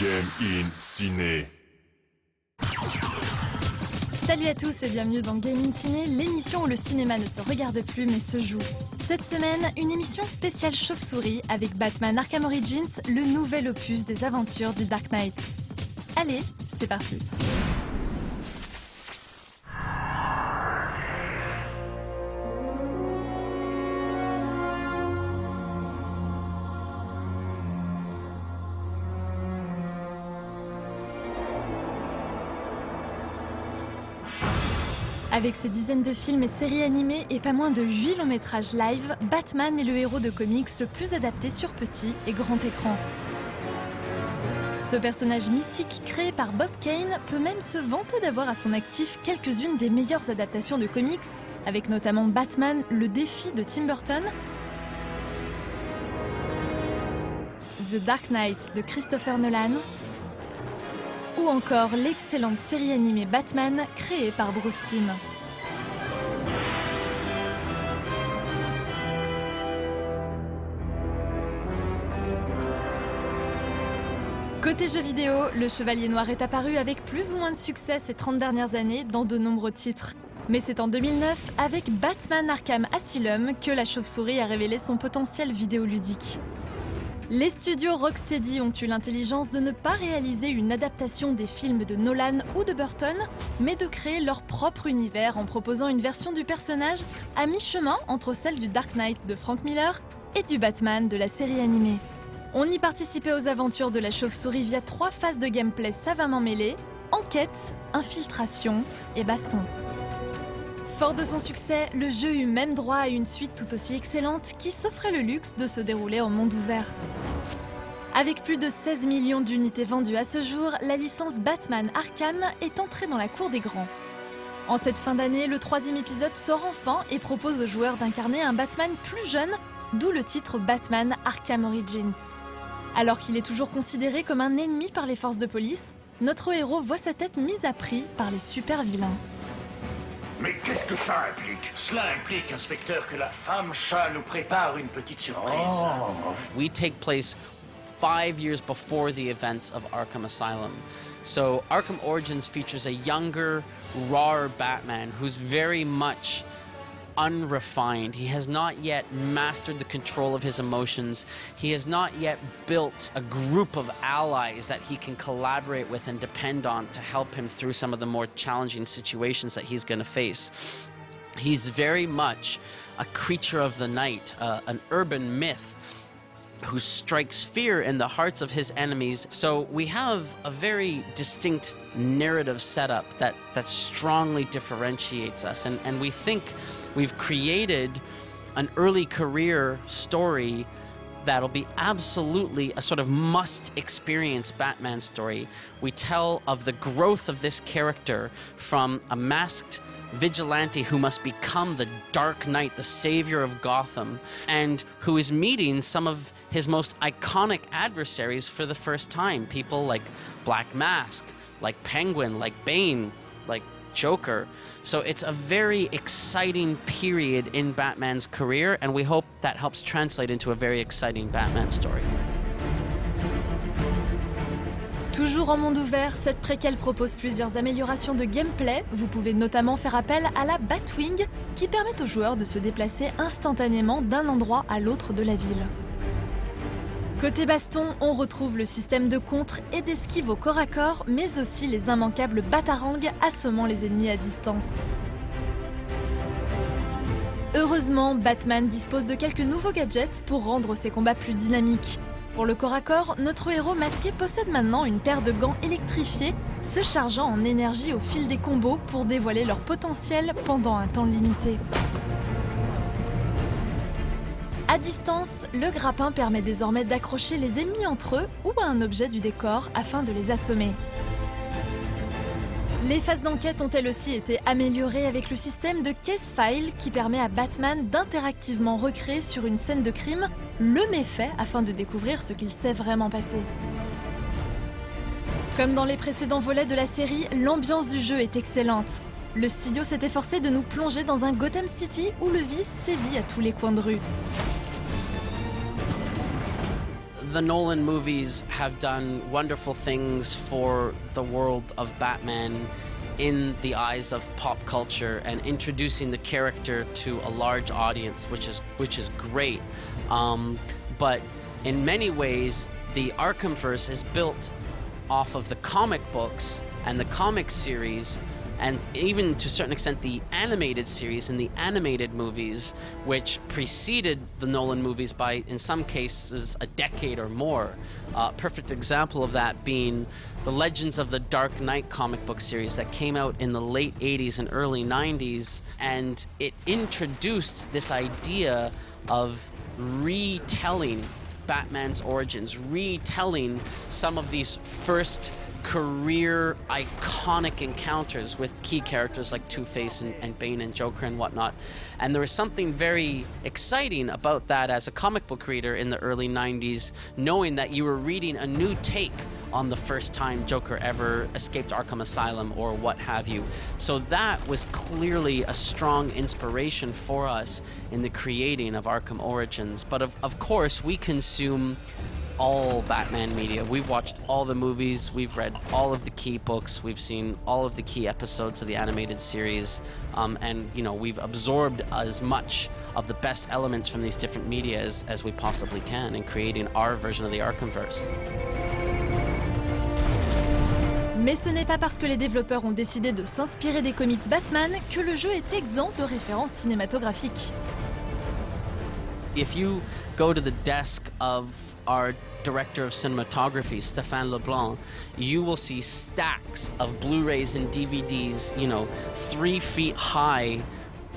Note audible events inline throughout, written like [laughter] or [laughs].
Game in Ciné. Salut à tous et bienvenue dans Game in Ciné, l'émission où le cinéma ne se regarde plus mais se joue. Cette semaine, une émission spéciale chauve-souris avec Batman Arkham Origins, le nouvel opus des aventures du Dark Knight. Allez, c'est parti. Avec ses dizaines de films et séries animées et pas moins de 8 longs métrages live, Batman est le héros de comics le plus adapté sur petit et grand écran. Ce personnage mythique créé par Bob Kane peut même se vanter d'avoir à son actif quelques-unes des meilleures adaptations de comics, avec notamment Batman, le défi de Tim Burton, The Dark Knight de Christopher Nolan, ou encore l'excellente série animée Batman créée par Bruce Timm. Côté jeux vidéo, le Chevalier Noir est apparu avec plus ou moins de succès ces 30 dernières années dans de nombreux titres. Mais c'est en 2009, avec Batman Arkham Asylum, que la chauve-souris a révélé son potentiel vidéoludique. Les studios Rocksteady ont eu l'intelligence de ne pas réaliser une adaptation des films de Nolan ou de Burton, mais de créer leur propre univers en proposant une version du personnage à mi-chemin entre celle du Dark Knight de Frank Miller et du Batman de la série animée. On y participait aux aventures de la chauve-souris via trois phases de gameplay savamment mêlées enquête, infiltration et baston. Fort de son succès, le jeu eut même droit à une suite tout aussi excellente qui s'offrait le luxe de se dérouler en monde ouvert. Avec plus de 16 millions d'unités vendues à ce jour, la licence Batman Arkham est entrée dans la cour des grands. En cette fin d'année, le troisième épisode sort enfin et propose aux joueurs d'incarner un Batman plus jeune, d'où le titre Batman Arkham Origins. Alors qu'il est toujours considéré comme un ennemi par les forces de police, notre héros voit sa tête mise à prix par les super vilains. Mais qu'est-ce que ça implique? Cela implique, inspecteur, que la femme chat nous prépare une petite surprise. Oh. We take place five years before the events of Arkham Asylum. So Arkham Origins features a younger, rawer Batman who's very much unrefined. He has not yet mastered the control of his emotions. He has not yet built a group of allies that he can collaborate with and depend on to help him through some of the more challenging situations that he's going to face. He's very much a creature of the night, uh, an urban myth who strikes fear in the hearts of his enemies. So we have a very distinct narrative setup that, that strongly differentiates us. And, and we think we've created an early career story that'll be absolutely a sort of must experience Batman story. We tell of the growth of this character from a masked vigilante who must become the Dark Knight, the savior of Gotham, and who is meeting some of his most iconic adversaries for the first time. People like Black Mask, like Penguin, like Bane, like Joker. So it's a very exciting period in Batman's career, and we hope that helps translate into a very exciting Batman story. Toujours en monde ouvert, cette préquelle propose plusieurs améliorations de gameplay. Vous pouvez notamment faire appel à la Batwing, qui permet aux joueurs de se déplacer instantanément d'un endroit à l'autre de la ville. Côté baston, on retrouve le système de contre et d'esquive au corps à corps, mais aussi les immanquables batarangs assommant les ennemis à distance. Heureusement, Batman dispose de quelques nouveaux gadgets pour rendre ses combats plus dynamiques. Pour le corps à corps, notre héros masqué possède maintenant une paire de gants électrifiés, se chargeant en énergie au fil des combos pour dévoiler leur potentiel pendant un temps limité. À distance, le grappin permet désormais d'accrocher les ennemis entre eux ou à un objet du décor afin de les assommer. Les phases d'enquête ont elles aussi été améliorées avec le système de case file qui permet à Batman d'interactivement recréer sur une scène de crime le méfait afin de découvrir ce qu'il s'est vraiment passé. Comme dans les précédents volets de la série, l'ambiance du jeu est excellente. Le studio s'est efforcé de nous plonger dans un Gotham City où le vice sévit à tous les coins de rue. The Nolan movies have done wonderful things for the world of Batman in the eyes of pop culture and introducing the character to a large audience, which is which is great. Um, but in many ways, the Arkhamverse is built off of the comic books and the comic series and even to a certain extent the animated series and the animated movies which preceded the nolan movies by in some cases a decade or more. Uh, perfect example of that being the legends of the dark knight comic book series that came out in the late 80s and early 90s and it introduced this idea of retelling Batman's origins, retelling some of these first career iconic encounters with key characters like Two Face and, and, Bane and Joker and whatnot. And there was something very exciting about that as a comic book reader in the early 90s, knowing that you were reading a new take on the first time Joker ever escaped Arkham Asylum or what have you. So that was clearly a strong inspiration for us in the creating of Arkham Origins. But of, of course, we consume all Batman media. We've watched all the movies, we've read all of the key books, we've seen all of the key episodes of the animated series, um, and you know we've absorbed as much of the best elements from these different media as, as we possibly can in creating our version of the Arkhamverse. Mais ce n'est pas parce que les développeurs ont décidé de s'inspirer des comics Batman que le jeu est exempt de références cinématographiques. If you go to the desk of our director of cinematography, Stéphane Leblanc, you will see stacks of Blu-rays and DVDs, you know, three feet high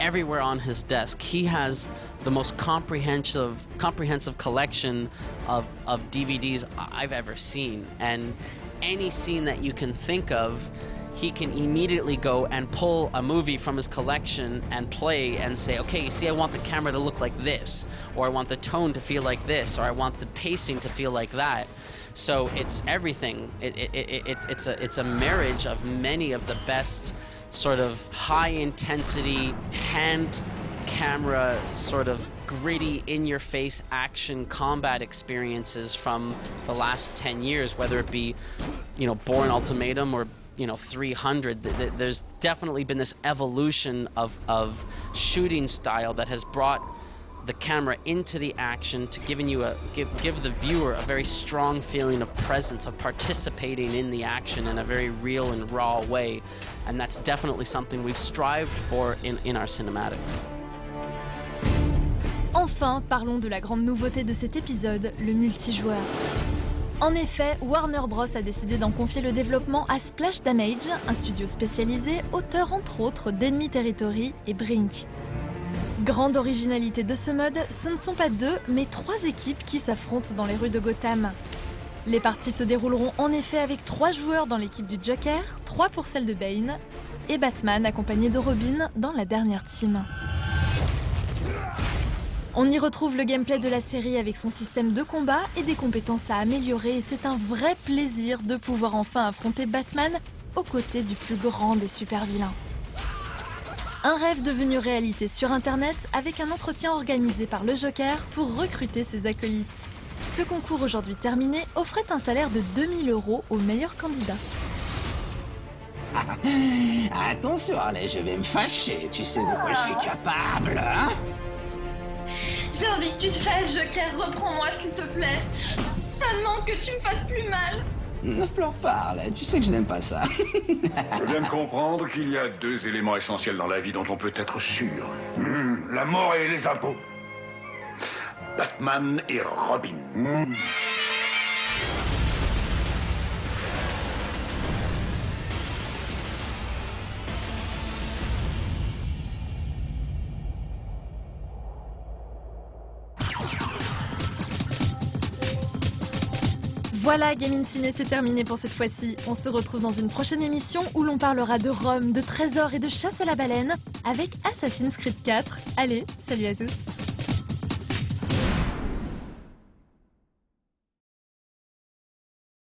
everywhere on his desk. He has the most comprehensive comprehensive collection of, of DVDs I've ever seen. And any scene that you can think of, he can immediately go and pull a movie from his collection and play and say, okay, you see, I want the camera to look like this, or I want the tone to feel like this, or I want the pacing to feel like that. So it's everything. It, it, it, it, it's, a, it's a marriage of many of the best sort of high intensity hand camera sort of gritty, in your face action combat experiences from the last 10 years, whether it be, you know, Born Ultimatum or you know 300 there's definitely been this evolution of, of shooting style that has brought the camera into the action to giving you a give, give the viewer a very strong feeling of presence of participating in the action in a very real and raw way and that's definitely something we've strived for in, in our cinematics Enfin, parlons de la grande nouveauté de cet épisode, le multijoueur. En effet, Warner Bros a décidé d'en confier le développement à Splash Damage, un studio spécialisé, auteur entre autres d'Enemy Territory et Brink. Grande originalité de ce mode, ce ne sont pas deux, mais trois équipes qui s'affrontent dans les rues de Gotham. Les parties se dérouleront en effet avec trois joueurs dans l'équipe du Joker, trois pour celle de Bane, et Batman accompagné de Robin dans la dernière team. On y retrouve le gameplay de la série avec son système de combat et des compétences à améliorer et c'est un vrai plaisir de pouvoir enfin affronter Batman aux côtés du plus grand des super vilains. Un rêve devenu réalité sur internet avec un entretien organisé par le Joker pour recruter ses acolytes. Ce concours aujourd'hui terminé offrait un salaire de 2000 euros au meilleur candidat. [laughs] Attention, allez, je vais me fâcher. Tu sais de quoi je suis capable, hein? J'ai envie que tu te fasses, Joker, reprends-moi s'il te plaît. Ça me manque que tu me fasses plus mal. Ne pleure pas, là. tu sais que je n'aime pas ça. [laughs] je viens de comprendre qu'il y a deux éléments essentiels dans la vie dont on peut être sûr. Hmm, la mort et les impôts. Batman et Robin. Hmm. Voilà, Gaming Ciné, c'est terminé pour cette fois-ci. On se retrouve dans une prochaine émission où l'on parlera de Rome, de trésors et de chasse à la baleine avec Assassin's Creed 4. Allez, salut à tous